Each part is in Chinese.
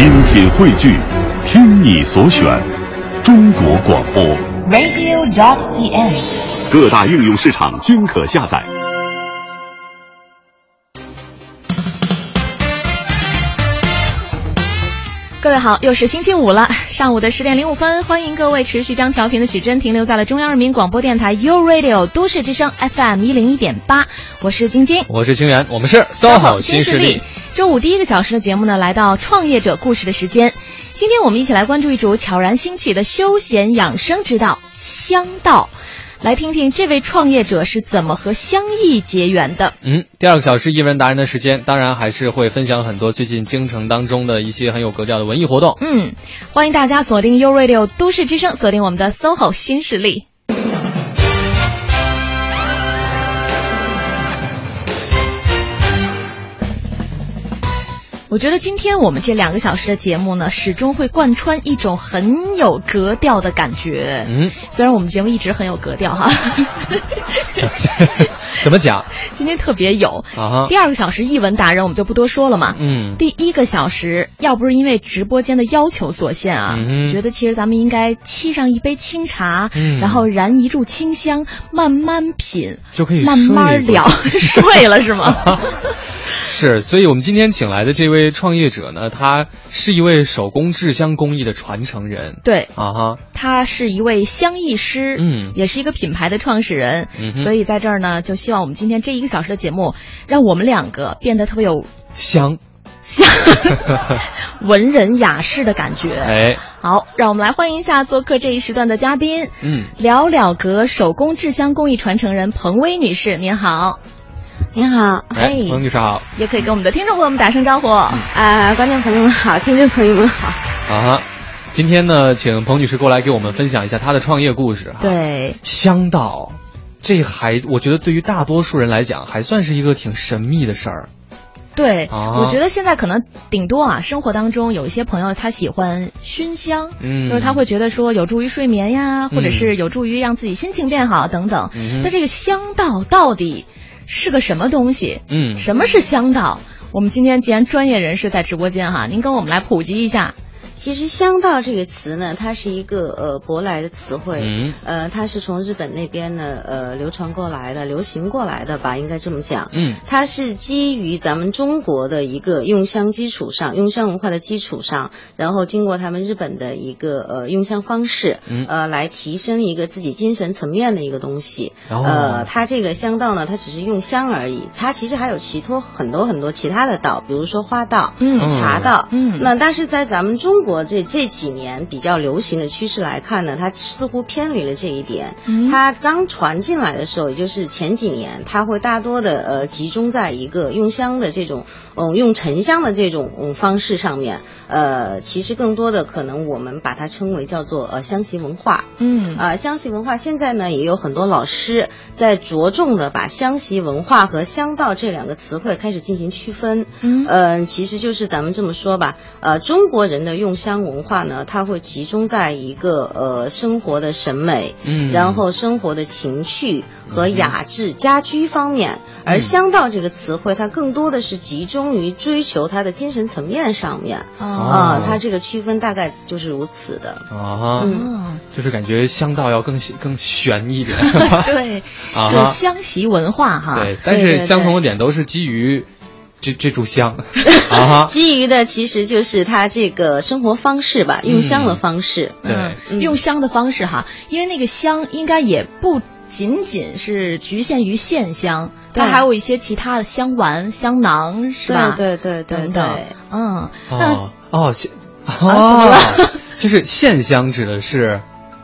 精品汇聚，听你所选，中国广播。radio.dot.cn，。各大应用市场均可下载。各位好，又是星期五了，上午的十点零五分，欢迎各位持续将调频的指针停留在了中央人民广播电台 u Radio 都市之声 FM 一零一点八，我是晶晶，我是清源，我们是 SOHO 新势力。周五第一个小时的节目呢，来到创业者故事的时间。今天我们一起来关注一组悄然兴起的休闲养生之道——香道。来听听这位创业者是怎么和香艺结缘的。嗯，第二个小时艺文达人的时间，当然还是会分享很多最近京城当中的一些很有格调的文艺活动。嗯，欢迎大家锁定 U Radio 都市之声，锁定我们的 SOHO 新势力。我觉得今天我们这两个小时的节目呢，始终会贯穿一种很有格调的感觉。嗯，虽然我们节目一直很有格调哈，怎么讲？今天特别有。啊哈。第二个小时译文达人我们就不多说了嘛。嗯。第一个小时要不是因为直播间的要求所限啊，嗯、觉得其实咱们应该沏上一杯清茶，嗯、然后燃一炷清香，慢慢品，就可以慢慢聊，睡了是吗？是，所以我们今天请来的这位创业者呢，他是一位手工制香工艺的传承人。对，啊哈，他是一位香艺师，嗯，也是一个品牌的创始人。嗯，所以在这儿呢，就希望我们今天这一个小时的节目，让我们两个变得特别有香 香 文人雅士的感觉。哎，好，让我们来欢迎一下做客这一时段的嘉宾。嗯，了了阁手工制香工艺传承人彭薇女士，您好。您好，哎，彭女士好，也可以跟我们的听众朋友们打声招呼。啊、呃，观众朋友们好，听众朋友们好。啊，今天呢，请彭女士过来给我们分享一下她的创业故事。对，香道，这还我觉得对于大多数人来讲，还算是一个挺神秘的事儿。对，啊、我觉得现在可能顶多啊，生活当中有一些朋友他喜欢熏香，嗯，就是他会觉得说有助于睡眠呀，或者是有助于让自己心情变好等等。嗯、那这个香道到底？是个什么东西？嗯，什么是香道？我们今天既然专业人士在直播间哈，您跟我们来普及一下。其实“香道”这个词呢，它是一个呃舶来的词汇，嗯，呃，它是从日本那边呢呃流传过来的、流行过来的吧，应该这么讲。嗯，它是基于咱们中国的一个用香基础上，用香文化的基础上，然后经过他们日本的一个呃用香方式，嗯，呃，来提升一个自己精神层面的一个东西。哦、呃，它这个香道呢，它只是用香而已，它其实还有其他很多很多其他的道，比如说花道、嗯，茶道，嗯，那但是在咱们中国这这几年比较流行的趋势来看呢，它似乎偏离了这一点。嗯、它刚传进来的时候，也就是前几年，它会大多的呃集中在一个用香的这种，嗯，用沉香的这种嗯方式上面。呃，其实更多的可能我们把它称为叫做呃香席文化。嗯啊、呃，香席文化现在呢也有很多老师在着重的把香席文化和香道这两个词汇开始进行区分。嗯，呃，其实就是咱们这么说吧，呃，中国人的用香文化呢，它会集中在一个呃生活的审美，嗯，然后生活的情趣和雅致、家居方面，嗯而香道这个词汇，它更多的是集中于追求它的精神层面上面。哦、啊，它这个区分大概就是如此的。啊，嗯，就是感觉香道要更更玄一点。对，啊，就是香席文化哈。对，但是相同的点都是基于。这这炷香，啊，基于的其实就是他这个生活方式吧，用香的方式。对、嗯，用香的方式哈，因为那个香应该也不仅仅是局限于线香，它还有一些其他的香丸、香囊，是吧？对对对对对，嗯，哦哦哦，就是线香指的是。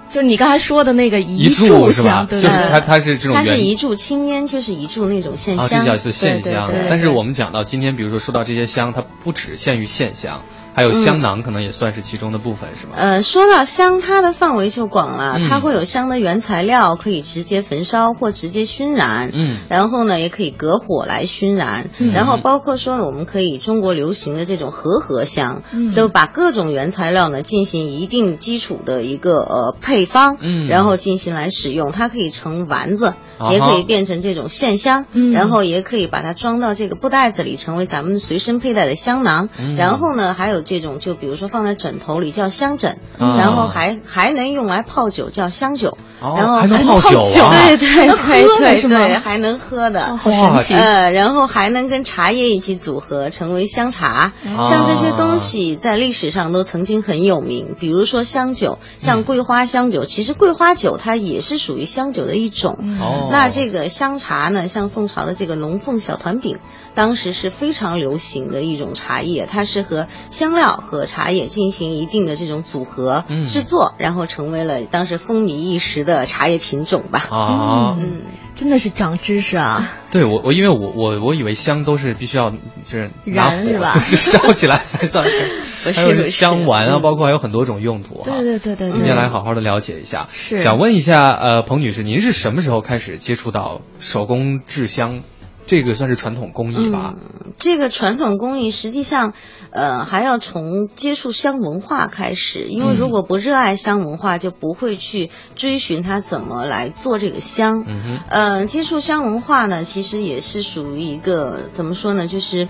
就是你刚才说的那个一柱是吧？对就是它，它是这种。它是一柱青烟，就是一柱那种线香。啊，这叫是线香。但是我们讲到今天，比如说说到这些香，它不只限于线香，还有香囊，可能也算是其中的部分，是吗？呃，说到香，它的范围就广了，嗯它会有香的原材料，可以直接焚烧或直接熏燃。嗯。然后呢，也可以隔火来熏燃。嗯。然后包括说，我们可以中国流行的这种和合香，嗯，都把各种原材料呢进行一定基础的一个呃配方，嗯。然后进行来使用，它可以成丸子，啊、也可以变成这种线香，嗯，然后也可以把它装到这个布袋子里，成为咱们随身佩戴的香囊。嗯、然后呢，还有这种就比如说放在枕头里叫香枕，嗯然后还还能用来泡酒叫香酒，哦然后还能泡酒啊对对对对对，还能喝的。哦好神奇。呃，然后还能跟茶叶一起组合成为香茶，哦像这些东西在历史上都曾经很有名。比如说香酒，像桂花香酒，其实桂花酒它也是属于香酒的一种。哦，那这个香茶呢，像宋朝的这个龙凤小团饼，当时是非常流行的一种茶叶，它是和香料和茶叶进行一定的这种组合嗯制作，然后成为了当时风靡一时的茶叶品种吧。啊，嗯，真的是长知识啊！对我我因为我我我以为香都是必须要就是拿火燃是吧就是 烧起来才算是 还有香丸啊，嗯包括还有很多种用途哈。对对对对今，天来好好的了解一下。是想问一下，呃，彭女士，您是什么时候开始接触到手工制香？这个算是传统工艺吧？嗯，这个传统工艺实际上，呃，还要从接触香文化开始，因为嗯如果不热爱香文化，就不会去追寻它怎么来做这个香。嗯哼，呃，接触香文化呢，其实也是属于一个怎么说呢，就是。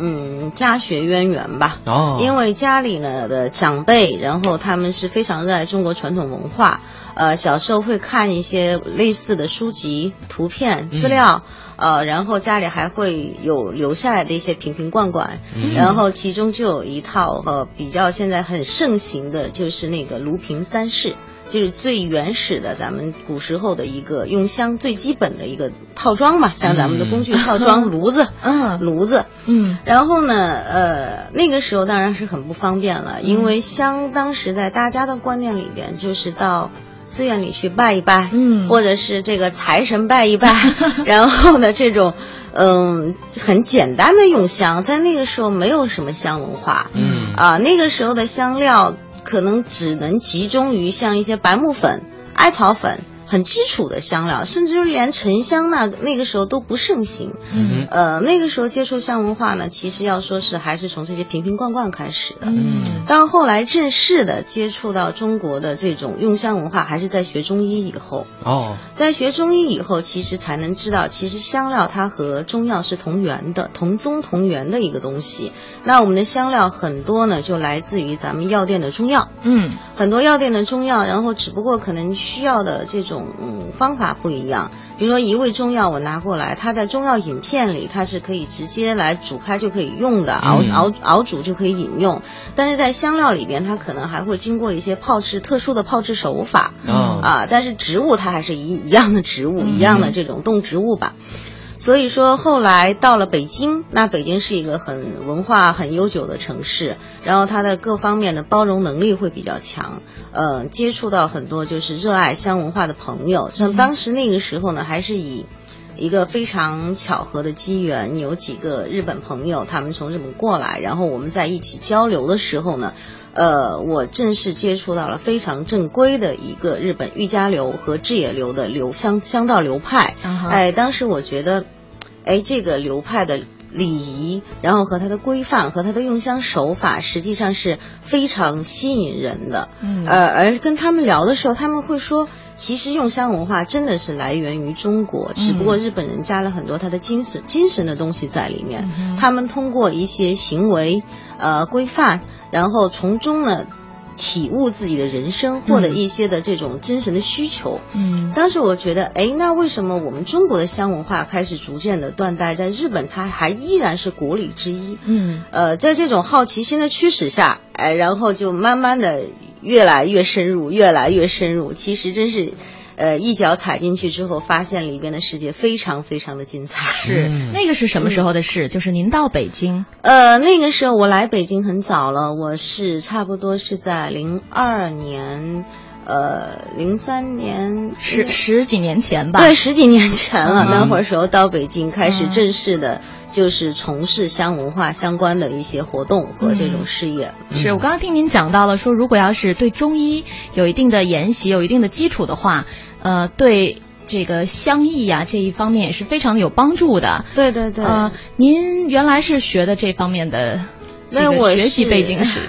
嗯，家学渊源吧。哦，因为家里呢的长辈，然后他们是非常热爱中国传统文化，呃，小时候会看一些类似的书籍、图片、资料，呃，然后家里还会有留下来的一些瓶瓶罐罐，嗯。然后其中就有一套呃比较现在很盛行的，就是那个炉瓶三式。就是最原始的，咱们古时候的一个用香最基本的一个套装嘛，像咱们的工具套装，炉子，嗯。炉子，嗯。然后呢，呃，那个时候当然是很不方便了，因为香当时在大家的观念里边，就是到寺院里去拜一拜，嗯或者是这个财神拜一拜，然后呢，这种嗯很简单的用香，在那个时候没有什么香文化，嗯啊，那个时候的香料可能只能集中于像一些白木粉、艾草粉。很基础的香料，甚至连沉香那那个时候都不盛行。嗯呃，那个时候接触香文化呢，其实要说是还是从这些瓶瓶罐罐开始的。嗯到后来正式的接触到中国的这种用香文化，还是在学中医以后。哦，在学中医以后，其实才能知道，其实香料它和中药是同源的、同宗同源的一个东西。那我们的香料很多呢，就来自于咱们药店的中药。嗯很多药店的中药，然后只不过可能需要的这种嗯方法不一样。比如说一味中药我拿过来，它在中药饮片里它是可以直接来煮开就可以用的，熬嗯熬熬煮就可以饮用。但是在香料里边，它可能还会经过一些泡制特殊的泡制手法。啊啊，但是植物它还是一一样的植物，一样的这种动植物吧。所以说，后来到了北京，那北京是一个很文化很悠久的城市，然后它的各方面的包容能力会比较强，呃，接触到很多就是热爱香文化的朋友。像当时那个时候呢，还是以一个非常巧合的机缘，有几个日本朋友，他们从日本过来，然后我们在一起交流的时候呢，呃，我正式接触到了非常正规的一个日本御家流和志野流的流香香道流派。哎，当时我觉得，哎，这个流派的礼仪，然后和它的规范和它的用香手法，实际上是非常吸引人的。嗯呃，而跟他们聊的时候，他们会说，其实用香文化真的是来源于中国，只不过日本人加了很多他的精神精神的东西在里面。嗯他们通过一些行为呃规范，然后从中呢。体悟自己的人生，获得一些的这种精神的需求。嗯当时我觉得，哎，那为什么我们中国的香文化开始逐渐的断代，在日本它还依然是国礼之一？嗯呃，在这种好奇心的驱使下，哎，然后就慢慢的越来越深入，越来越深入。其实真是，呃，一脚踩进去之后，发现里边的世界非常非常的精彩。是嗯那个是什么时候的事？就是您到北京，呃，那个时候我来北京很早了，我是差不多是在零二年，呃，零三年十十几年前吧。对，十几年前了。嗯那会儿时候到北京，开始嗯正式的，就是从事香文化相关的一些活动和这种事业。是我刚刚听您讲到了，说如果要是对中医有一定的研习、有一定的基础的话，呃，对这个乡艺呀、这一方面也是非常有帮助的。对对对。呃，您原来是学的这方面的这个那我学习背景是？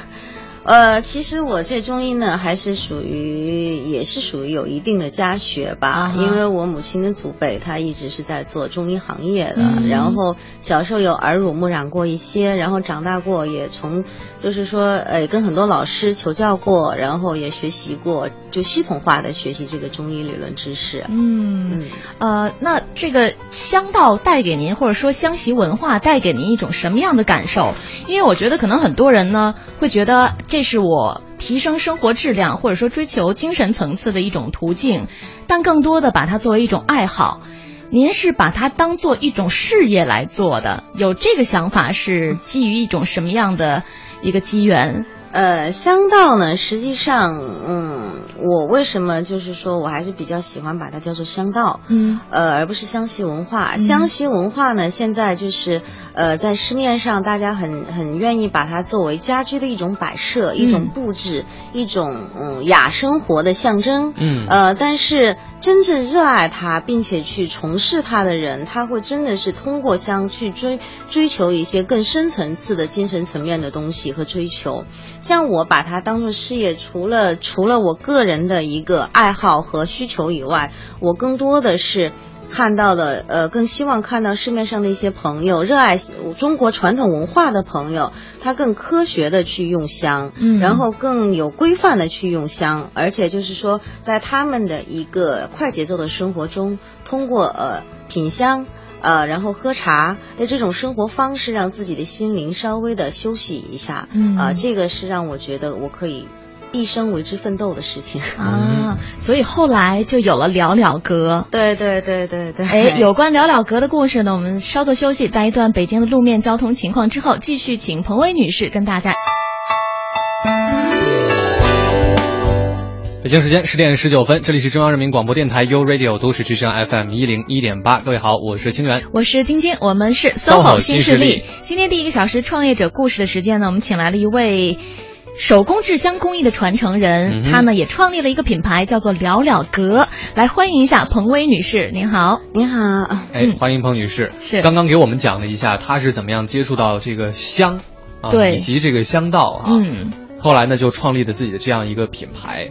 呃，其实我这中医呢，还是属于也是属于有一定的家学吧，因为我母亲的祖辈她一直是在做中医行业的，嗯。然后小时候有耳濡目染过一些，然后长大过也从就是说呃跟很多老师求教过，然后也学习过，就系统化的学习这个中医理论知识。嗯。嗯，呃，那这个香道带给您，或者说香习文化带给您一种什么样的感受？因为我觉得可能很多人呢会觉得这这是我提升生活质量，或者说追求精神层次的一种途径，但更多的把它作为一种爱好。您是把它当做一种事业来做的，有这个想法是基于一种什么样的一个机缘？呃，香道呢，实际上，嗯，我为什么就是说我还是比较喜欢把它叫做香道，嗯呃，而不是湘西文化。湘西文化呢，现在就是呃，在市面上大家很很愿意把它作为家居的一种摆设、一种布置、一种嗯雅生活的象征。嗯呃，但是真正热爱它并且去从事它的人，他会真的是通过香去追追求一些更深层次的精神层面的东西和追求。像我把它当做事业，除了除了我个人的一个爱好和需求以外，我更多的是。看到的，呃，更希望看到市面上的一些朋友，热爱中国传统文化的朋友，他更科学的去用香，嗯然后更有规范的去用香，而且就是说，在他们的一个快节奏的生活中，通过呃品香。呃，然后喝茶的这种生活方式，让自己的心灵稍微的休息一下，嗯啊、这个是让我觉得我可以一生为之奋斗的事情。啊，所以后来就有了了了格。对对对对对，哎，有关了了格的故事呢，我们稍作休息，在一段北京的路面交通情况之后，继续请彭薇女士跟大家。北京时间十点十九分，这里是中央人民广播电台 u Radio 都市之声 FM 一零一点八。各位好，我是清源。我是晶晶，我们是 SOHO 新新势力今天第一个小时创业者故事的时间呢，我们请来了一位手工制香工艺的传承人，嗯他呢也创立了一个品牌，叫做了了阁。来欢迎一下彭薇女士，您好。您好，哎，嗯欢迎彭女士。是刚刚给我们讲了一下她是怎么样接触到这个香啊，对以及这个香道啊。嗯，后来呢，就创立了自己的这样一个品牌。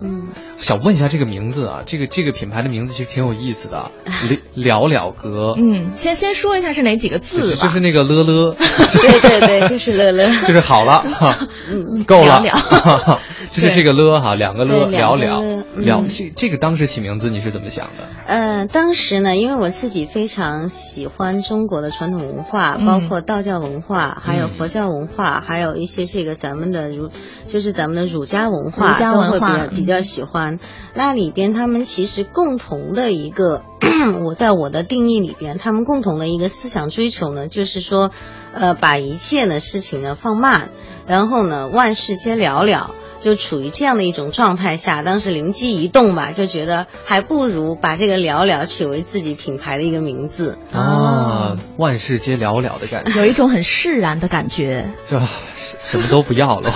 嗯，想问一下这个名字啊，这个这个品牌的名字其实挺有意思的啊，了了哥。嗯，先先说一下是哪几个字吧。是就是那个了了，对对对，就是了了，就是好了，嗯，够了。了，就是这个了哈，两个了了了了这这个当时起名字你是怎么想的？呃，当时呢，因为我自己非常喜欢中国的传统文化，嗯。包括道教文化，还有嗯佛教文化，还有一些这个咱们的儒，就是咱们的儒家文化，儒家都会比较比较喜欢。那里边他们其实共同的一个，我在我的定义里边，他们共同的一个思想追求呢，就是说，呃，把一切的事情呢放慢，然后呢万事皆了了。就处于这样的一种状态下，当时灵机一动吧，就觉得还不如把这个了了取为自己品牌的一个名字。啊，万事皆了了的感觉，有一种很释然的感觉。就什什么都不要了。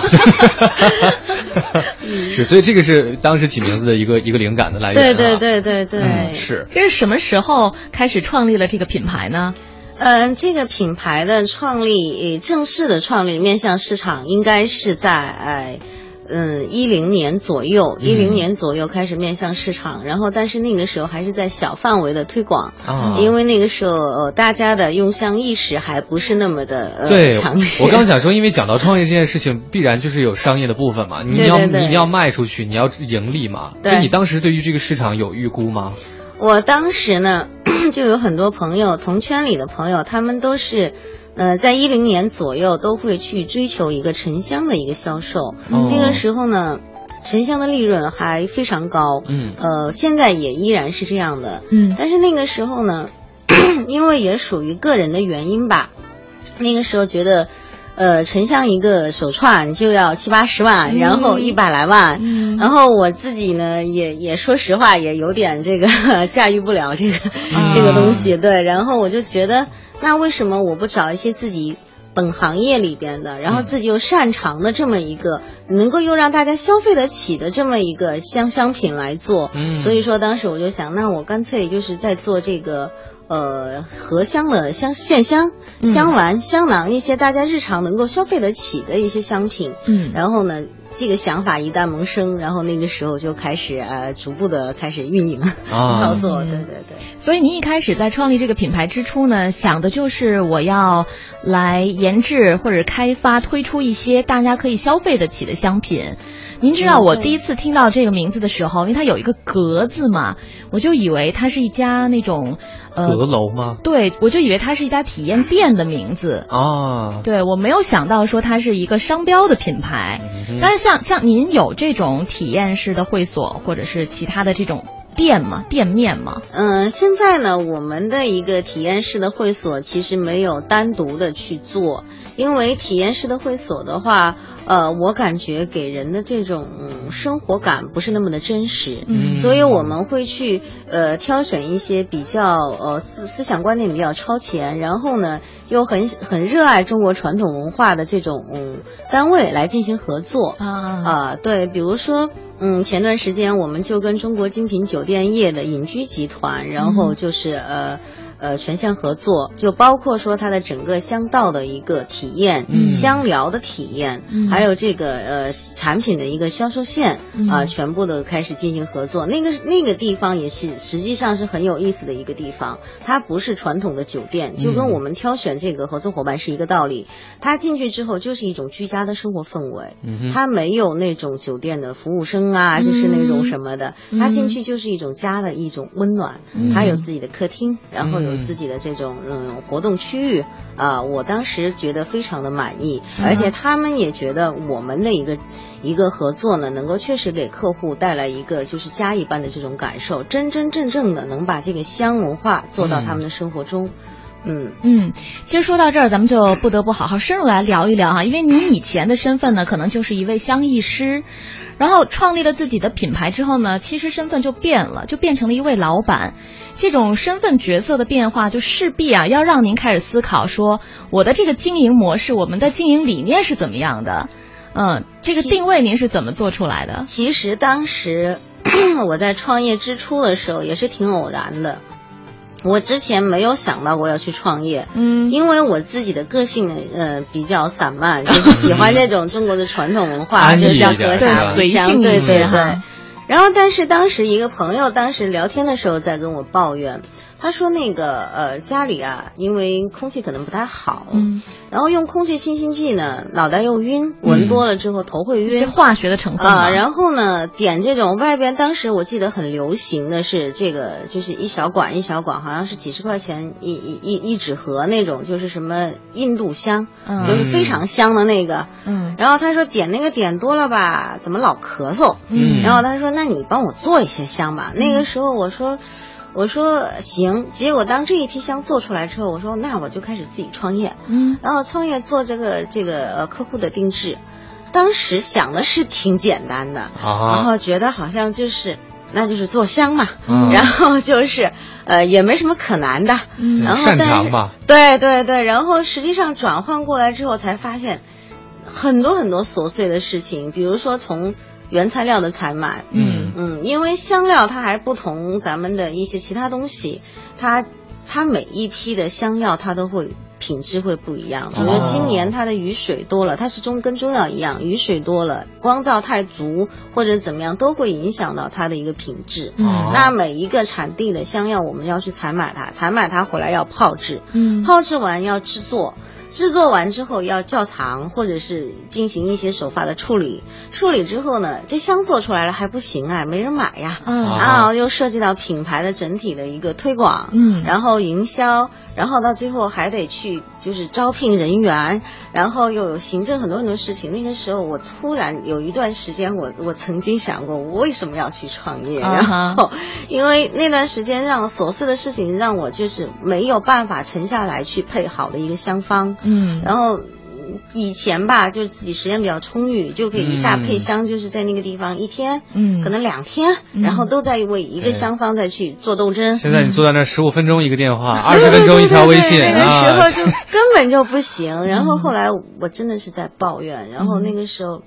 是，所以这个是当时起名字的一个一个灵感的来源、啊。对对对对对，嗯，是。这是什么时候开始创立了这个品牌呢？嗯，这个品牌的创立，呃正式的创立面向市场，应该是在呃。嗯，一零年左右，一零年左右开始面向市场，然后但是那个时候还是在小范围的推广，啊因为那个时候、呃、大家的用香意识还不是那么的呃对强烈。，我刚想说，因为讲到创业这件事情，必然就是有商业的部分嘛，你要你要卖出去，你要盈利嘛。对所以你当时对于这个市场有预估吗？我当时呢，就有很多朋友，同圈里的朋友，他们都是，呃，在一零年左右都会去追求一个沉香的一个销售。嗯那个时候呢，沉香的利润还非常高。嗯呃，现在也依然是这样的。嗯但是那个时候呢，因为也属于个人的原因吧，那个时候觉得。呃，沉香一个手串就要七八十万，然后一百来万，嗯然后我自己呢，也也说实话，也有点这个 驾驭不了这个、啊这个东西，对。然后我就觉得，那为什么我不找一些自己本行业里边的，然后自己又擅长的这么一个，能够又让大家消费得起的这么一个香香品来做。嗯所以说当时我就想，那我干脆就是在做这个。呃，合香的香线香、香丸、香囊一些大家日常能够消费得起的一些香品，嗯然后呢，这个想法一旦萌生，然后那个时候就开始呃，逐步的开始运营、啊操作，嗯对对对。所以您一开始在创立这个品牌之初呢，想的就是我要来研制或者开发推出一些大家可以消费得起的香品。您知道我第一次听到这个名字的时候，因为它有一个“阁”字嘛，我就以为它是一家那种呃，阁楼吗？对，我就以为它是一家体验店的名字。啊，对我没有想到说它是一个商标的品牌，但是像像您有这种体验式的会所或者是其他的这种店吗？店面吗？嗯，现在呢，我们的一个体验式的会所其实没有单独的去做，因为体验式的会所的话，呃，我感觉给人的这种、嗯生活感不是那么的真实，嗯。所以我们会去呃挑选一些比较呃思思想观念比较超前，然后呢又很很热爱中国传统文化的这种嗯单位来进行合作。啊。啊、对，比如说，嗯，前段时间我们就跟中国精品酒店业的隐居集团，然后就是、呃呃全线合作，就包括说它的整个香道的一个体验，嗯香疗的体验，嗯还有这个呃产品的一个销售线啊、嗯全部都开始进行合作。那个那个地方也是实际上是很有意思的一个地方，它不是传统的酒店，就跟嗯我们挑选这个合作伙伴是一个道理。他进去之后就是一种居家的生活氛围。嗯哼它没有那种酒店的服务生啊，就是那种什么的，嗯它进去就是一种家的一种温暖。嗯它有自己的客厅，然后有嗯。自己的这种嗯活动区域啊、我当时觉得非常的满意，嗯。而且他们也觉得我们的一个一个合作呢，能够确实给客户带来一个就是家一般的这种感受，真真正正的能把这个香文化做到他们的生活中。嗯。嗯，其实说到这儿，咱们就不得不好好深入来聊一聊哈，因为您以前的身份呢，可能就是一位香艺师，然后创立了自己的品牌之后呢，其实身份就变了，就变成了一位老板。这种身份角色的变化，就势必啊要让您开始思考说，我的这个经营模式，我们的经营理念是怎么样的？嗯，这个定位您是怎么做出来的？其实当时 我在创业之初的时候也是挺偶然的，我之前没有想到我要去创业。嗯因为我自己的个性呢，呃，比较散漫，就是喜欢 那种中国的传统文化，就是像一点喝茶、对随香性对对对哈。然后，但是当时一个朋友当时聊天的时候在跟我抱怨，他说那个呃家里啊，因为空气可能不太好，嗯，然后用空气清新剂呢，脑袋又晕，闻多了之后头会晕。化学的成分啊、嘛然后呢，点这种外边，当时我记得很流行的是这个，就是一小管一小管，好像是几十块钱一一一一纸盒那种，就是什么印度香，嗯就是非常香的那个。嗯然后他说点那个点多了吧，怎么老咳嗽？嗯然后他说那你帮我做一些香吧。那个时候我说。我说行，结果当这一批香做出来之后，我说那我就开始自己创业，嗯。然后创业做这个这个呃客户的定制，当时想的是挺简单的，然啊，后觉得好像就是那就是做香嘛，嗯。然后就是呃也没什么可难的，嗯。擅然后但是长吧？对对对，然后实际上转换过来之后才发现很多很多琐碎的事情，比如说从原材料的采买，嗯。嗯，因为香料它还不同咱们的一些其他东西，它它每一批的香料它都会品质会不一样。比如说今年它的雨水多了，它是中跟中药一样，雨水多了，光照太足或者怎么样，都会影响到它的一个品质。嗯。那每一个产地的香药，我们要去采买它，采买它回来要泡制，嗯。泡制完要制作，制作完之后要窖藏，或者是进行一些手法的处理。处理之后呢，这香做出来了还不行啊，没人买呀。嗯啊，又涉及到品牌的整体的一个推广，嗯然后营销，然后到最后还得去就是招聘人员，然后又有行政很多很多事情。那个时候我突然有一段时间我，我曾经想过，我为什么要去创业？啊然后因为那段时间让琐碎的事情让我就是没有办法沉下来去配好的一个香方，嗯然后以前吧，就是自己时间比较充裕，就可以一下配香，就是在那个地方一天，嗯可能两天，嗯然后都在为一个对香方再去做斗争。现在你坐在那十五分钟一个电话，二十分钟一条微信那个时候啊，就根本就不行。然后后来我真的是在抱怨，然后那个时候，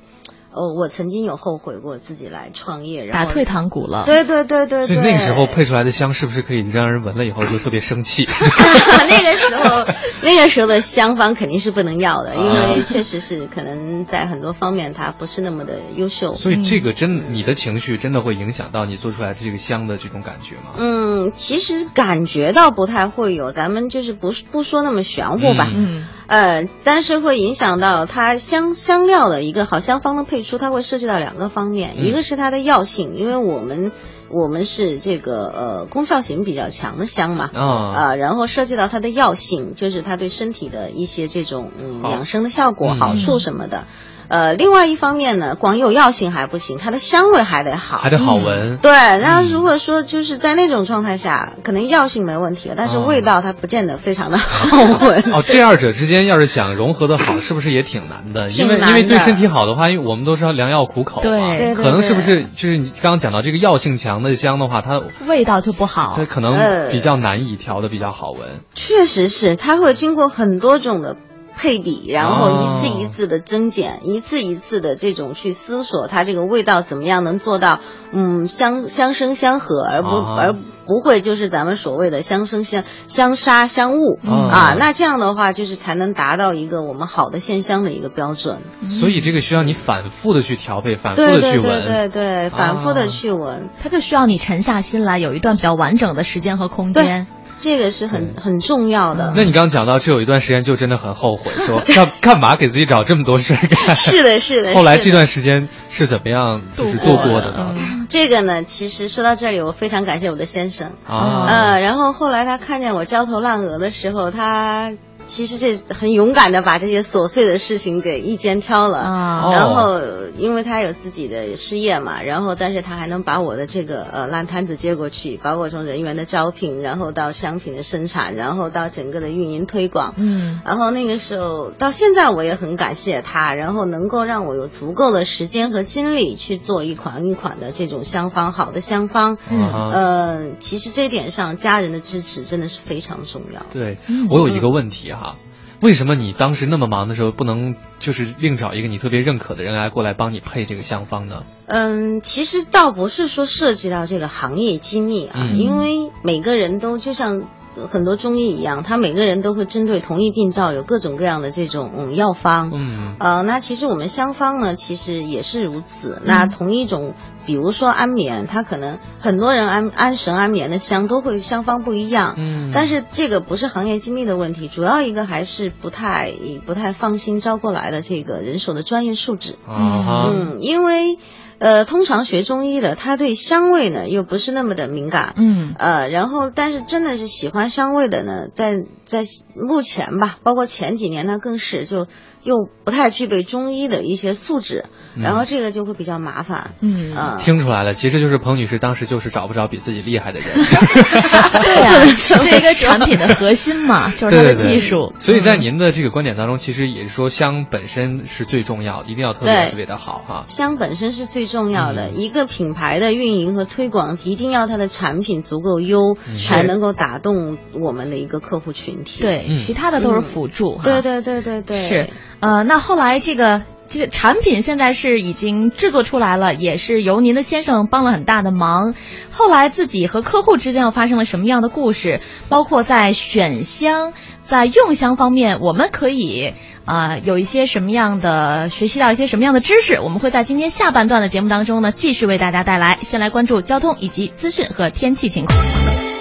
哦，我曾经有后悔过自己来创业，然后打退堂鼓了。对对对对对，所以那个时候配出来的香是不是可以让人闻了以后就特别生气？那个时候，那个时候的香方肯定是不能要的，因啊为确实是可能在很多方面它不是那么的优秀。所以这个真你的情绪真的会影响到你做出来这个香的这种感觉吗？嗯，其实感觉到不太会有，咱们就是不不说那么玄乎吧，嗯呃，但是会影响到它香香料的一个好香方的配出，它会涉及到两个方面，嗯。一个是它的药性，因为我们我们是这个呃功效型比较强的香嘛，啊，呃，然后涉及到它的药性，就是它对身体的一些这种嗯养生的效果、嗯。好处什么的。呃，另外一方面呢，光有药性还不行，它的香味还得好，还得好闻。对，然后如果说就是在那种状态下，可能药性没问题了，但是哦味道它不见得非常的好闻。哦，这二者之间要是想融合的好，是不是也挺难的？因为挺难的因为对身体好的话，因为我们都知道良药苦口嘛，对对对可能是不是就是你刚刚讲到这个药性强的香的话，它味道就不好它。可能呃比较难以调的比较好闻。确实是，它会经过很多种的配比，然后哦一次一次的增减，一次一次的这种去思索它这个味道怎么样能做到，嗯，相相生相合，而不、啊而不会就是咱们所谓的相生相相杀相误、嗯啊。那这样的话，就是才能达到一个我们好的线香的一个标准。所以这个需要你反复的去调配，反复对对对的去闻。对对，反复啊的去闻。它就需要你沉下心来，有一段比较完整的时间和空间。这个是很很重要的。那你刚刚讲到，这有一段时间就真的很后悔，说干干嘛给自己找这么多事儿干？是的，是的。后来这段时间是怎么样就是度过的呢？嗯这个呢，其实说到这里，我非常感谢我的先生。啊，呃，然后后来他看见我焦头烂额的时候，他其实这很勇敢的把这些琐碎的事情给一肩挑了。啊。然哦。后，因为他有自己的事业嘛，然后但是他还能把我的这个呃烂摊子接过去，包括从人员的招聘，然后到商品的生产，然后到整个的运营推广，嗯。然后那个时候到现在我也很感谢他，然后能够让我有足够的时间和精力去做一款一款的这种香方，好的香方。嗯。呃，其实这一点上家人的支持真的是非常重要。对。我有一个问题哈，为什么你当时那么忙的时候，不能就是另找一个你特别认可的人来过来帮你配这个香方呢？嗯，其实倒不是说涉及到这个行业机密啊，嗯因为每个人都就像。很多中医一样，他每个人都会针对同一病灶有各种各样的这种嗯药方，嗯。呃，那其实我们香方呢，其实也是如此。那同一种，比如说安眠，它可能很多人安安神安眠的香都会香方不一样，嗯。但是这个不是行业机密的问题，主要一个还是不太不太放心招过来的这个人手的专业素质。啊嗯，因为呃，通常学中医的，他对香味呢又不是那么的敏感。嗯呃，然后但是真的是喜欢香味的呢，在在目前吧，包括前几年呢，更是就又不太具备中医的一些素质，然后这个就会比较麻烦。嗯，呃，听出来了，其实就是彭女士当时就是找不着比自己厉害的人。对呀、这一个产品的核心嘛，就是它的对对对技术。所以在您的这个观点当中，其实也是说香本身是最重要的，一定要特别特别的好哈。香本身是最重要的，嗯一个品牌的运营和推广，一定要它的产品足够优，嗯才能够打动我们的一个客户群体。对，嗯其他的都是辅助。哈对对对对对，是，呃，那后来这个这个产品现在是已经制作出来了，也是由您的先生帮了很大的忙。后来自己和客户之间又发生了什么样的故事？包括在选香、在用香方面，我们可以啊、有一些什么样的学习到一些什么样的知识？我们会在今天下半段的节目当中呢，继续为大家带来。先来关注交通以及资讯和天气情况。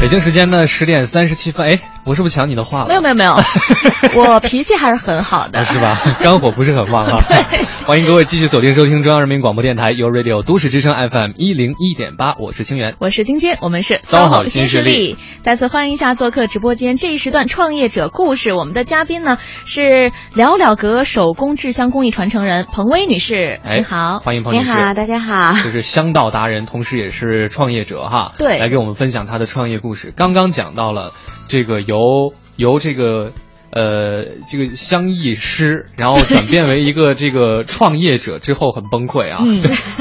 北京时间呢十点三十七分，哎，我是不是抢你的话了？没有没有没有，我脾气还是很好的，啊，是吧？肝火不是很旺啊。欢迎各位继续锁定收听中央人民广播电台 u Radio 都市之声 FM 一零一点八，我是清源。我是晶晶，我们是骚好新势力。再次欢迎一下做客直播间这一时段创业者故事。我们的嘉宾呢是了了阁手工制香工艺传承人彭薇女士，哎，你好。欢迎彭女士。你好，大家好。就是香道达人，同时也是创业者哈。对来给我们分享他的创业故事。刚刚讲到了这个由由这个。呃，这个香艺师，然后 转变为一个这个创业者之后很崩溃啊，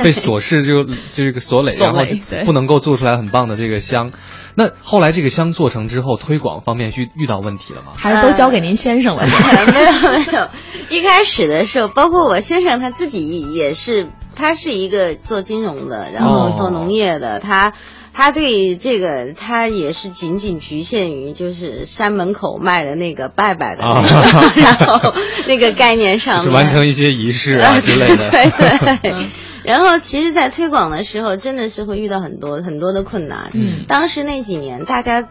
被琐事就就这个 所累，然后就不能够做出来很棒的这个香。那后来这个香做成之后，推广方面遇遇到问题了吗？还是都交给您先生了？没有没有，一开始的时候，包括我先生他自己也是，他是一个做金融的，然后做农业的，他。他对这个，他也是仅仅局限于就是山门口卖的那个拜拜的那个，啊然后那个概念上面，是完成一些仪式啊 之类的。对对对。然后，其实，在推广的时候，真的是会遇到很多很多的困难。嗯当时那几年，大家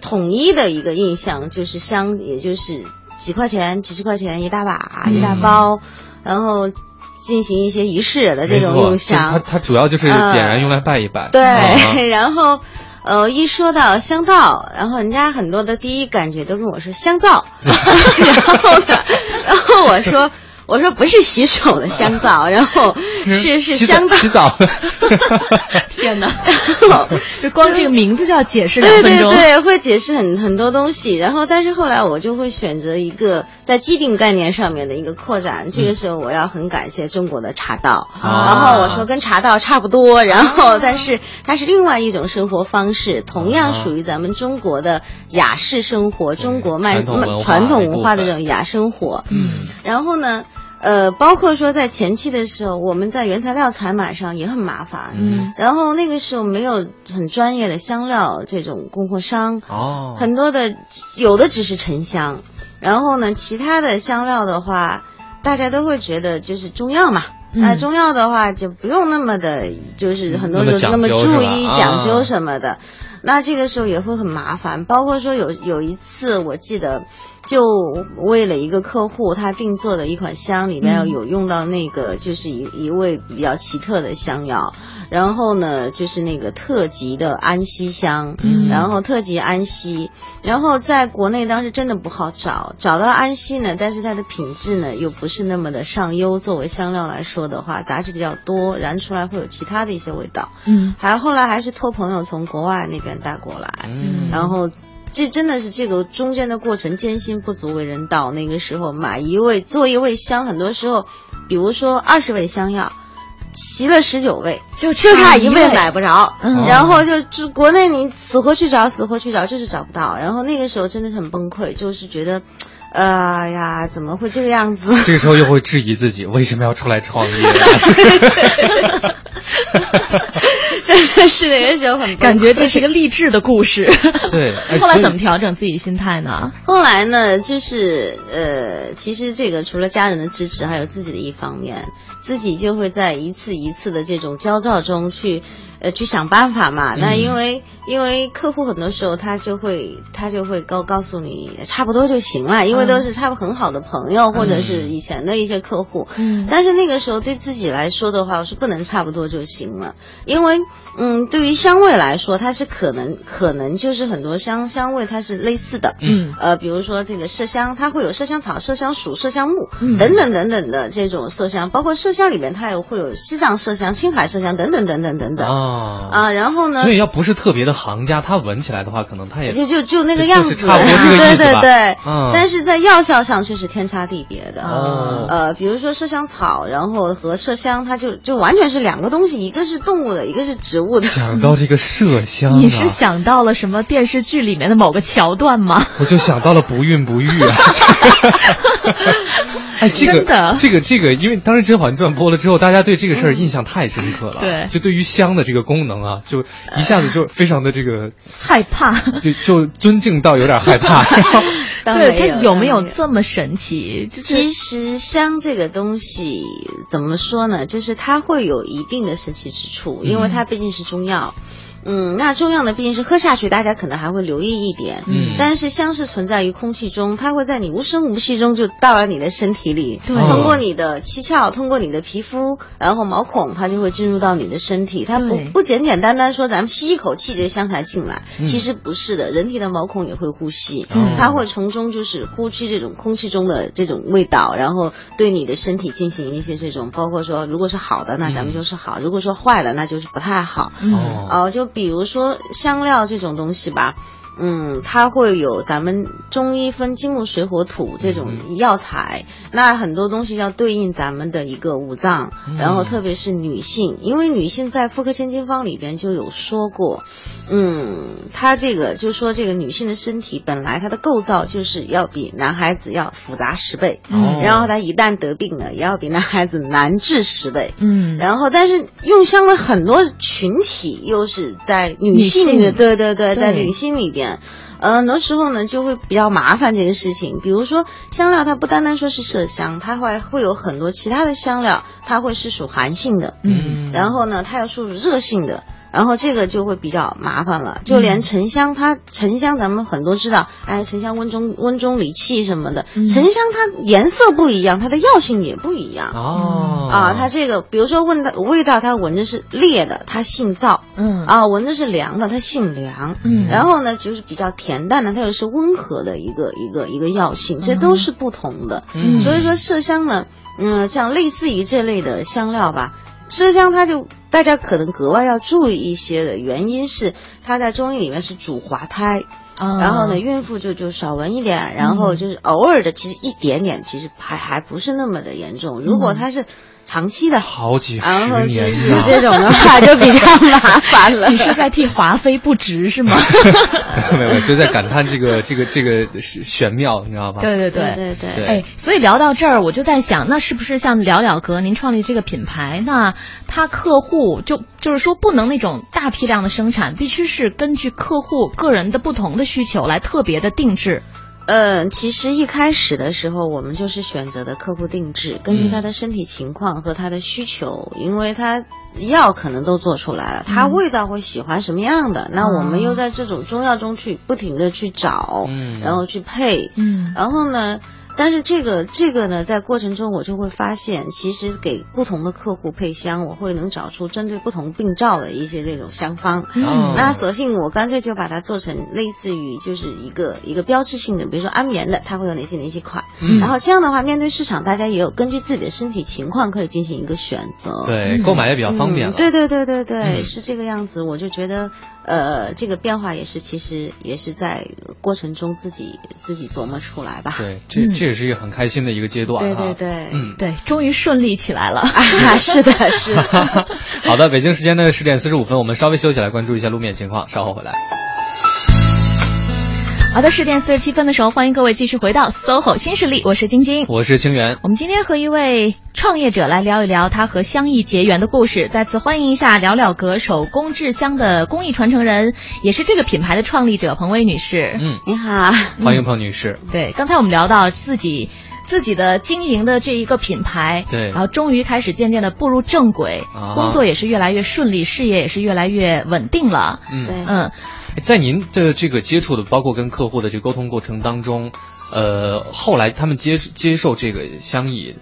统一的一个印象就是香，也就是几块钱、几十块钱一大把、嗯一大包，然后进行一些仪式的这种没错它用香。它主要就是点燃用来拜一拜。对，啊 然后。呃，一说到香皂，然后人家很多的第一感觉都跟我说香皂，然后呢，然后我说我说不是洗手的香皂，然后 是是香皂，洗澡的。天哪！然后这光这个名字就要解释两对分钟。对对，会解释很很多东西。然后，但是后来我就会选择一个在既定概念上面的一个扩展。这个时候，我要很感谢中国的茶道。啊然后我说跟茶道差不多，然后但是它是另外一种生活方式，同样属于咱们中国的雅士生活，中国卖传统文化的这种雅生活。嗯，然后呢？呃，包括说在前期的时候，我们在原材料采买上也很麻烦。嗯，然后那个时候没有很专业的香料这种供货商，哦，很多的有的只是沉香，然后呢，其他的香料的话，大家都会觉得就是中药嘛。嗯那中药的话就不用那么的，就是很多那么人那么注意啊讲究什么的，那这个时候也会很麻烦。包括说有有一次我记得，就为了一个客户他定做的一款香里面嗯。有用到那个就是一一味比较奇特的香药，然后呢就是那个特级的安息香，嗯。然后特级安息，然后在国内当时真的不好找，找到安息呢，但是它的品质呢又不是那么的上优，作为香料来说的话，杂质比较多，燃出来会有其他的一些味道。嗯。还后来还是托朋友从国外那边带过来，嗯。然后这真的是这个中间的过程艰辛不足为人道。那个时候买一味做一味香，很多时候，比如说二十味香药。齐了十九味，就就差一味味买不着，嗯然后就就国内你死活去找，死活去找，就是找不到。然后那个时候真的是很崩溃，就是觉得，呃呀，怎么会这个样子？这个时候又会质疑自己为什么要出来创业啊？真的是那个时候很感觉这是个励志的故事。对，哎后来怎么调整自己心态呢？后来呢，就是呃，其实这个除了家人的支持，还有自己的一方面，自己就会在一次一次的这种焦躁中去，呃，去想办法嘛。那因为因为客户很多时候他就会他就会告告诉你差不多就行了，因为都是差不很好的朋友、或者是以前的一些客户。嗯但是那个时候对自己来说的话，我是不能差不多就行了，因为嗯，对于香味来说，它是可能可能就是很多香香味它是类似的。嗯呃，比如说这个麝香，它会有麝香草、麝香鼠、麝香木、嗯等等等等的这种麝香，包括麝香里面它也会有西藏麝香、青海麝香等等等等等等啊啊。然后呢所，以要不是特别的行家，他闻起来的话，可能他也就就就那个样子，差不多这个意思吧 对对对。嗯但是在药效上却是天差地别的。哦呃，比如说麝香草，然后和麝香，它就就完全是两个东西，一个是动物的，一个是植物的。想到这个麝香、啊，你是想到了什么电视剧里面的某个桥段吗？我就想到了不孕不育啊。哎，这个真的这个这个，因为当时《甄嬛传》播了之后，大家对这个事儿印象太深刻了。对就对于香的这个功能啊，就一下子就非常的这个，害怕。就就尊敬到有点害怕。对，它有没有这么神奇？就是其实香这个东西怎么说呢？就是它会有一定的神奇之处，因为它毕竟是中药。嗯，那中药呢，毕竟是喝下去，大家可能还会留意一点。嗯。但是香是存在于空气中，它会在你无声无息中就到了你的身体里，对。通过你的七窍，通过你的皮肤，然后毛孔，它就会进入到你的身体。它不不简简单单说咱们吸一口气这香才进来，嗯。其实不是的，人体的毛孔也会呼吸，嗯它会从中就是呼吸这种空气中的这种味道，然后对你的身体进行一些这种，包括说如果是好的，那咱们就是好；如果说坏的，那就是不太好。哦，就比如说香料这种东西吧，嗯，它会有咱们中医分金木水火土这种药材，那很多东西要对应咱们的一个五脏，然后特别是女性，因为女性在妇科千金方里边就有说过，嗯，它这个就说这个女性的身体本来它的构造就是要比男孩子要复杂十倍，嗯然后她一旦得病了，也要比男孩子难治十倍，嗯，然后，但是用香的很多群体又是在女性的，性。对对对，在女性里边，呃，很多时候呢就会比较麻烦这个事情。比如说香料，它不单单说是麝香，它会会有很多其他的香料，它会是属寒性的，嗯然后呢，它又属热性的。然后这个就会比较麻烦了，就连沉香，它沉香咱们很多知道，哎，沉香温中温中理气什么的，嗯。沉香它颜色不一样，它的药性也不一样。哦。啊，它这个，比如说问它味道，它闻着是烈的，它性燥；嗯。啊，闻着是凉的，它性凉。嗯。然后呢，就是比较甜淡的，它又是温和的一个一个一个药性，这都是不同的。嗯。所以说麝香呢，嗯，像类似于这类的香料吧，麝香它就大家可能格外要注意一些的原因是，它在中医里面是主滑胎。啊然后呢，孕妇就就少闻一点，然后就是偶尔的，其实一点点，其实还还不是那么的严重。如果它是长期的，好几然后就十年是啊这种的话，就比较麻烦了。你是在替华妃不值是吗？没有，没有，就在感叹这个 这个这个是玄妙，你知道吧？对对对对对对哎，所以聊到这儿，我就在想，那是不是像了了阁您创立这个品牌，那他客户就就是说不能那种大批量的生产，必须是根据客户个人的不同的需求来特别的定制。嗯，其实一开始的时候，我们就是选择的客户定制，根据他的身体情况和他的需求，因为他药可能都做出来了，他味道会喜欢什么样的，那我们又在这种中药中去不停的去找，嗯。然后去配，嗯。然后呢，但是这个这个呢，在过程中我就会发现，其实给不同的客户配香，我会能找出针对不同病灶的一些这种香方。嗯那索性我干脆就把它做成类似于就是一个一个标志性的，比如说安眠的，它会有哪些哪些款。嗯然后这样的话，面对市场，大家也有根据自己的身体情况可以进行一个选择。对，购买也比较方便了。嗯对对对对对，嗯是这个样子。我就觉得，呃，这个变化也是其实也是在过程中自己自己琢磨出来吧。对，这这也是一个很开心的一个阶段对啊。对对，嗯。对，终于顺利起来了。啊，是的，是的。好的，北京时间的十点四十五分，我们稍微休息来关注一下路面情况，稍后回来。好的，十点四十七分的时候，欢迎各位继续回到 SOHO 新势力，我是晶晶。我是清源。我们今天和一位创业者来聊一聊他和香艺结缘的故事。再次欢迎一下聊聊阁手工制香的工艺传承人，也是这个品牌的创立者彭薇女士。嗯，你好，欢迎彭女士。对，刚才我们聊到自己自己的经营的这一个品牌，对然后终于开始渐渐的步入正轨，啊工作也是越来越顺利，事业也是越来越稳定了。嗯，对，嗯，在您的这个接触的，包括跟客户的这个沟通过程当中，呃，后来他们接接受这个香艺。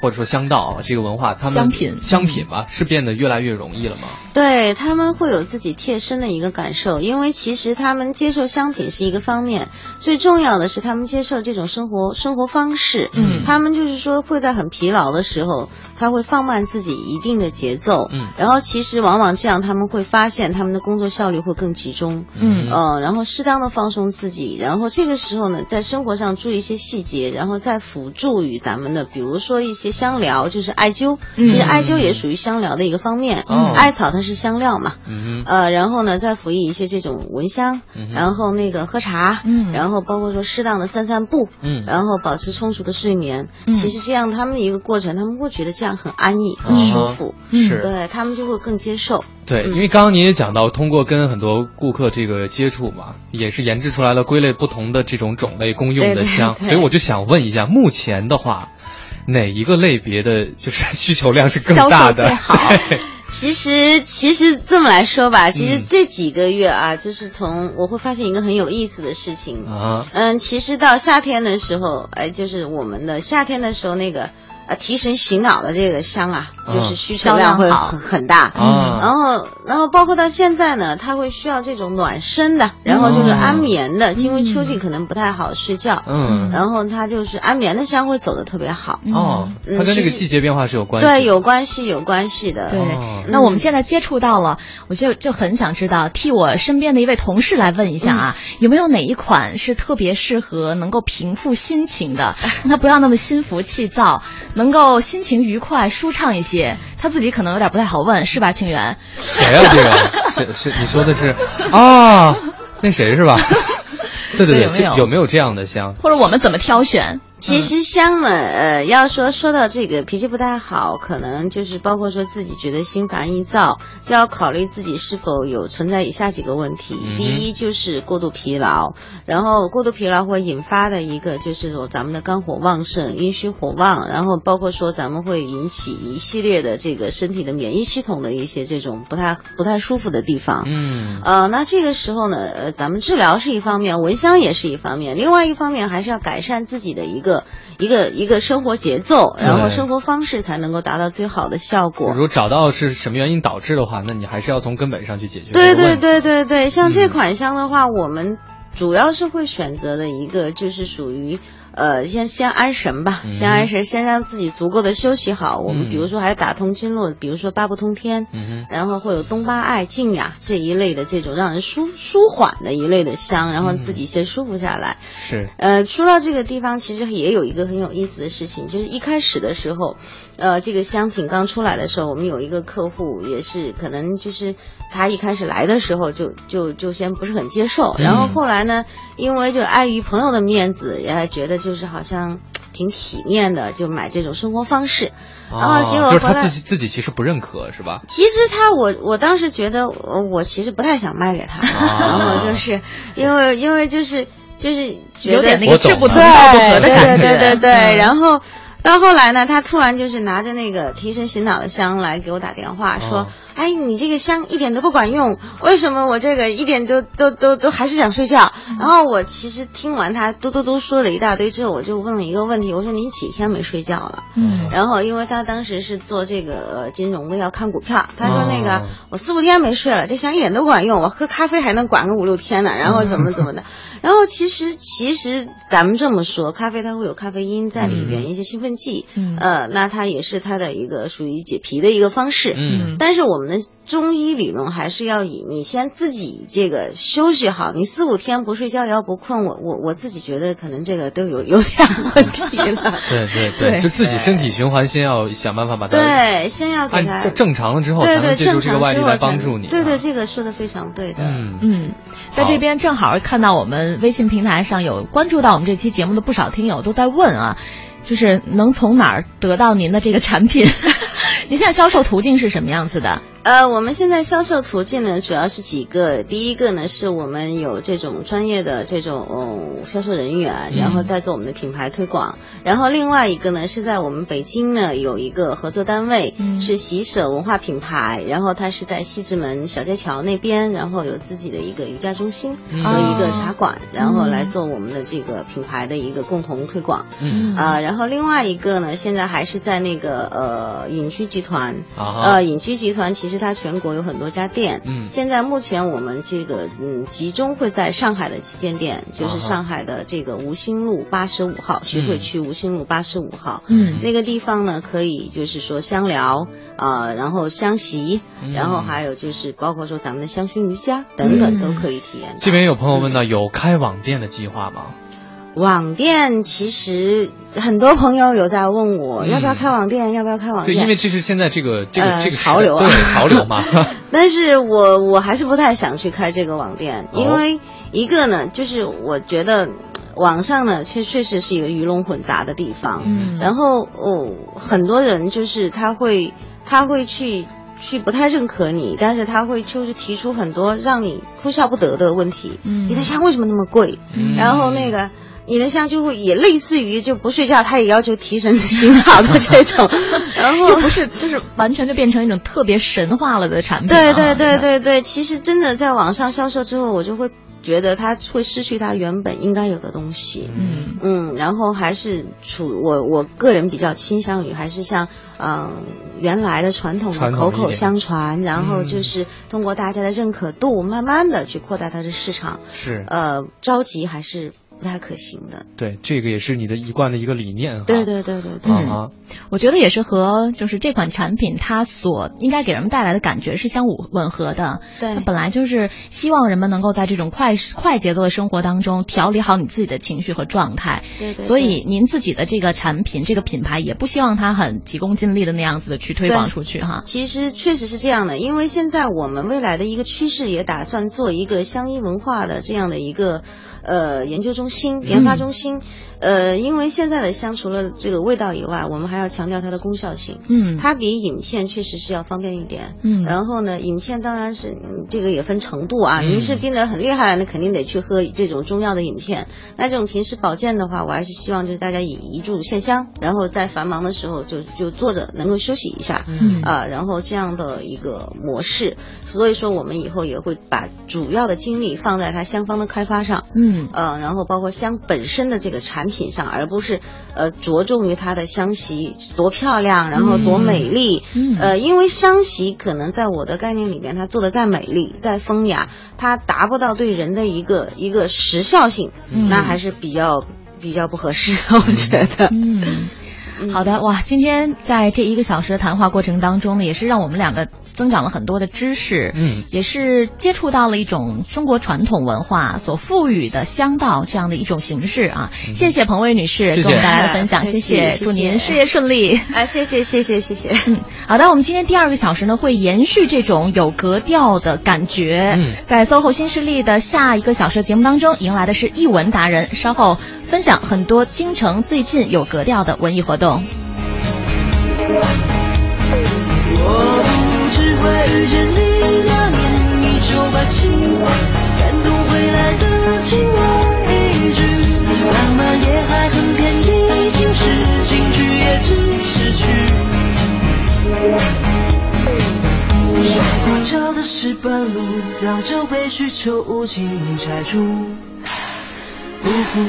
或者说香道啊，这个文化，他们香品香品吧，是变得越来越容易了吗？对他们会有自己切身的一个感受，因为其实他们接受香品是一个方面，最重要的是他们接受这种生活生活方式。嗯他们就是说会在很疲劳的时候，他会放慢自己一定的节奏。嗯。然后其实往往这样，他们会发现他们的工作效率会更集中。嗯。呃，然后适当的放松自己，然后这个时候呢，在生活上注意一些细节，然后再辅助于咱们的，比如说一些香疗，就是艾灸，嗯。其实艾灸也属于香疗的一个方面。嗯艾草它是香料嘛，嗯呃，然后呢，再辅以一些这种蚊香，嗯然后那个喝茶，嗯。然后包括说适当的散散步，嗯。然后保持充足的睡眠。嗯。其实这样他们的一个过程，他们会觉得这样很安逸、很舒服，嗯是对他们就会更接受。对，嗯因为刚刚您也讲到，通过跟很多顾客这个接触嘛，也是研制出来了归类不同的这种种类公用的香，对所以我就想问一下，目前的话，哪一个类别的就是 需求量是更大的？最好 其实，其实这么来说吧，其实嗯这几个月啊，就是从我会发现一个很有意思的事情。啊，嗯，其实到夏天的时候，哎，就是我们的夏天的时候那个。啊，提神醒脑的这个香啊，就是需求量会很很大。嗯，然后然后包括到现在呢，它会需要这种暖身的，然后就是安眠的，因为秋季可能不太好睡觉。嗯，然后它就是安眠的香会走的特别好。哦，它跟这个季节变化是有关系。对，有关系，有关系的。对，那我们现在接触到了，我就就很想知道，替我身边的一位同事来问一下啊，有没有哪一款是特别适合能够平复心情的，让他不要那么心浮气躁，能够心情愉快、舒畅一些？他自己可能有点不太好问，是吧，庆元？谁啊？这个 是是你说的是啊？那谁是吧？对对对，有没有这样的香？或者我们怎么挑选？其实香呢，呃，要说说到这个脾气不太好，可能就是包括说自己觉得心烦意躁，就要考虑自己是否有存在以下几个问题。第一就是过度疲劳，然后过度疲劳会引发的一个就是说咱们的肝火旺盛，阴虚火旺，然后包括说咱们会引起一系列的这个身体的免疫系统的一些这种不太不太舒服的地方。嗯，呃，那这个时候呢，呃，咱们治疗是一方面，闻香也是一方面，另外一方面还是要改善自己的一个。一个一个生活节奏，然后生活方式才能够达到最好的效果。如果找到是什么原因导致的话，那你还是要从根本上去解决。对对对对对，像这款香的话，我们主要是会选择的一个就是属于。呃，先先安神吧，先安神，先让自己足够的休息好。我们比如说还打通经络，比如说八不通天，然后会有东巴艾、静雅这一类的这种让人舒舒缓的一类的香，然后自己先舒服下来。是。呃，说到这个地方，其实也有一个很有意思的事情，就是一开始的时候，呃，这个香品刚出来的时候，我们有一个客户也是可能就是他一开始来的时候就就就先不是很接受，然后后来呢，因为就碍于朋友的面子，也觉得。就是好像挺体面的，就买这种生活方式，然后结果就是他自己自己其实不认可，是吧？其实他我我当时觉得我我其实不太想卖给他，然后就是因为因为就是就是有点那个志不同道不合的感觉，对对对对，然后。到后来呢，他突然就是拿着那个提神醒脑的香来给我打电话，说：“哎，你这个香一点都不管用，为什么我这个一点都 都都都还是想睡觉？”然后我其实听完他嘟嘟嘟说了一大堆之后，我就问了一个问题，我说：“你几天没睡觉了？”嗯，然后因为他当时是做这个金融的，要看股票，他说：“那个我四五天没睡了，这香一点都不管用，我喝咖啡还能管个五六天呢。”然后怎么 怎么的。然后其实其实咱们这么说，咖啡它会有咖啡因在里边，一些兴奋剂，呃，那它也是它的一个属于解皮的一个方式。嗯，但是我们的中医理论还是要以你先自己这个休息好，你四五天不睡觉要不困，我我我自己觉得可能这个都有有点问题了。对对对，就自己身体循环先要想办法把它对，先要给它正常了之后，对对借助这个外力来帮助你。对对，这个说的非常对的。嗯嗯，在这边正好看到我们。微信平台上有关注到我们这期节目的不少听友都在问啊，就是能从哪儿得到您的这个产品？您现在销售途径是什么样子的？呃，我们现在销售途径呢，主要是几个。第一个呢，是我们有这种专业的这种销售人员，然后再做我们的品牌推广。然后另外一个呢，是在我们北京呢有一个合作单位，是喜舍文化品牌，然后它是在西直门小街桥那边，然后有自己的一个瑜伽中心和一个茶馆，然后来做我们的这个品牌的一个共同推广。嗯啊，然后另外一个呢，现在还是在那个呃隐居集团，呃隐居集团其实。它全国有很多家店，嗯，现在目前我们这个嗯集中会在上海的旗舰店，就是上海的这个吴兴路八十五号，徐汇区吴兴路八十五号，嗯，那个地方呢可以就是说香疗啊，然后香席，然后还有就是包括说咱们的香薰瑜伽等等都可以体验。这边有朋友问到，有开网店的计划吗？网店其实很多朋友有在问我要不要开网店，要不要开网店？对，因为这是现在这个这个这个潮流啊，潮流嘛。但是我我还是不太想去开这个网店，因为一个呢，就是我觉得网上呢，其实确实是一个鱼龙混杂的地方。嗯。然后哦，很多人就是他会他会去去不太认可你，但是他会就是提出很多让你哭笑不得的问题。嗯。你的香为什么那么贵？嗯。然后那个。你的香就会也类似于就不睡觉，他也要求提神醒脑的这种，然后不是就是完全就变成一种特别神话了的产品。对对对对对，其实真的在网上销售之后，我就会觉得它会失去它原本应该有的东西。嗯嗯，然后还是处我我个人比较倾向于还是像嗯原来的传统的口口相传，然后嗯就是通过大家的认可度，慢慢的去扩大它的市场。是，呃，着急还是不太可行的。对，这个也是你的一贯的一个理念哈。对对对对对。啊哈，我觉得也是和就是这款产品它所应该给人们带来的感觉是相吻吻合的。对本来就是希望人们能够在这种快快节奏的生活当中调理好你自己的情绪和状态。对对所以您自己的这个产品、这个品牌也不希望它很急功近利的那样子的去推广出去哈。其实确实是这样的，因为现在我们未来的一个趋势也打算做一个相依文化的这样的一个呃研究中心、研发中心。呃，因为现在的香除了这个味道以外，我们还要强调它的功效性。嗯，它比影片确实是要方便一点。嗯然后呢，影片当然是嗯这个也分程度啊。嗯您是病得很厉害了，那肯定得去喝这种中药的影片。那这种平时保健的话，我还是希望就是大家以一炷线香，然后在繁忙的时候就就坐着能够休息一下。嗯啊，然后这样的一个模式，所以说我们以后也会把主要的精力放在它香方的开发上。嗯呃，然后包括香本身的这个产品上，而不是呃着重于它的香席多漂亮，然后多美丽。嗯呃，因为香席可能在我的概念里面，它做的再美丽、再风雅，它达不到对人的一个一个时效性，嗯那还是比较比较不合适的，我觉得。嗯。好的，哇！今天在这一个小时的谈话过程当中呢，也是让我们两个增长了很多的知识，嗯也是接触到了一种中国传统文化所赋予的香道这样的一种形式啊。谢谢彭薇女士谢谢给我们带来的分享，谢谢祝您事业顺利。啊，谢谢谢谢谢谢。嗯，好的，我们今天第二个小时呢，会延续这种有格调的感觉。嗯在 SOHO 新势力的下一个小时的节目当中，迎来的是译文达人，稍后分享很多京城最近有格调的文艺活动。遇见你那年一九八七感动回来的轻而易举浪漫也还很便宜情是情趣也只是趣睡不着的石板路早就被需求无情拆除。不复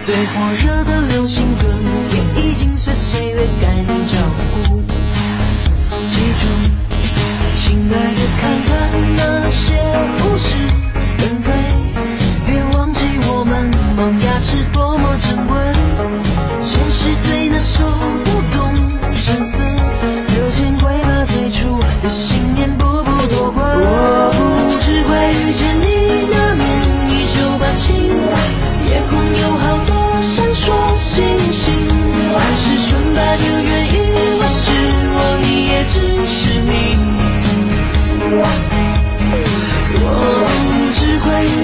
最火热的流行歌也已经随岁月改变角度记住亲爱的看看那些故事。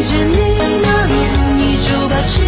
见你那年一九八七